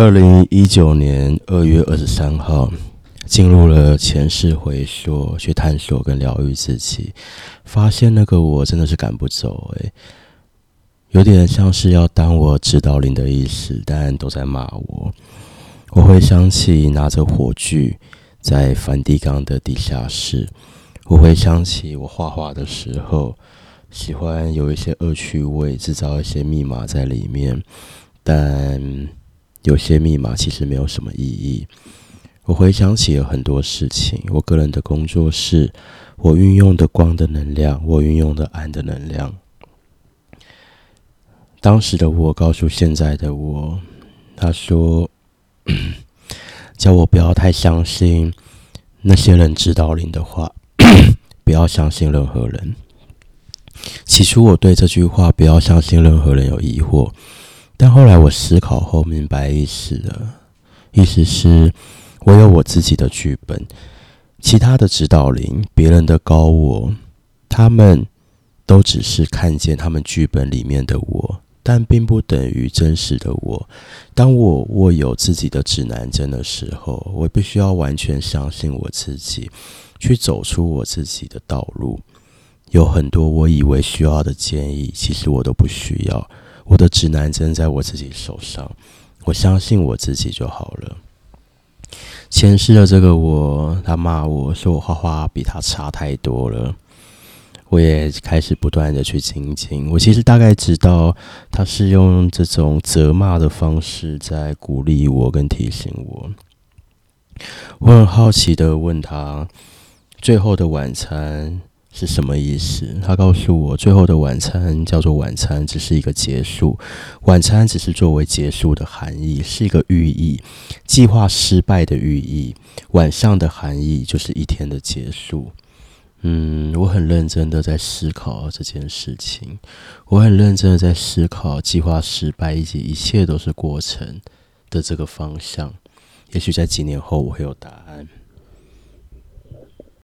二零一九年二月二十三号，进入了前世回溯，去探索跟疗愈自己，发现那个我真的是赶不走诶，有点像是要当我指导灵的意思，但都在骂我。我会想起拿着火炬在梵蒂冈的地下室，我会想起我画画的时候，喜欢有一些恶趣味，制造一些密码在里面，但有些密码其实没有什么意义。我回想起了很多事情，我个人的工作室，我运用的光的能量，我运用的暗的能量。当时的我告诉现在的我，他说。叫我不要太相信那些人指导灵的话，不要相信任何人。起初我对这句话“不要相信任何人”有疑惑，但后来我思考后明白意思了。意思是，我有我自己的剧本，其他的指导灵、别人的高我，他们都只是看见他们剧本里面的我。但并不等于真实的我。当我握有自己的指南针的时候，我必须要完全相信我自己，去走出我自己的道路。有很多我以为需要的建议，其实我都不需要。我的指南针在我自己手上，我相信我自己就好了。前世的这个我，他骂我说我画画比他差太多了。我也开始不断的去精进。我其实大概知道，他是用这种责骂的方式在鼓励我跟提醒我。我很好奇的问他：“最后的晚餐是什么意思？”他告诉我：“最后的晚餐叫做晚餐，只是一个结束。晚餐只是作为结束的含义，是一个寓意，计划失败的寓意。晚上的含义就是一天的结束。”嗯，我很认真的在思考这件事情，我很认真的在思考计划失败以及一切都是过程的这个方向。也许在几年后我会有答案。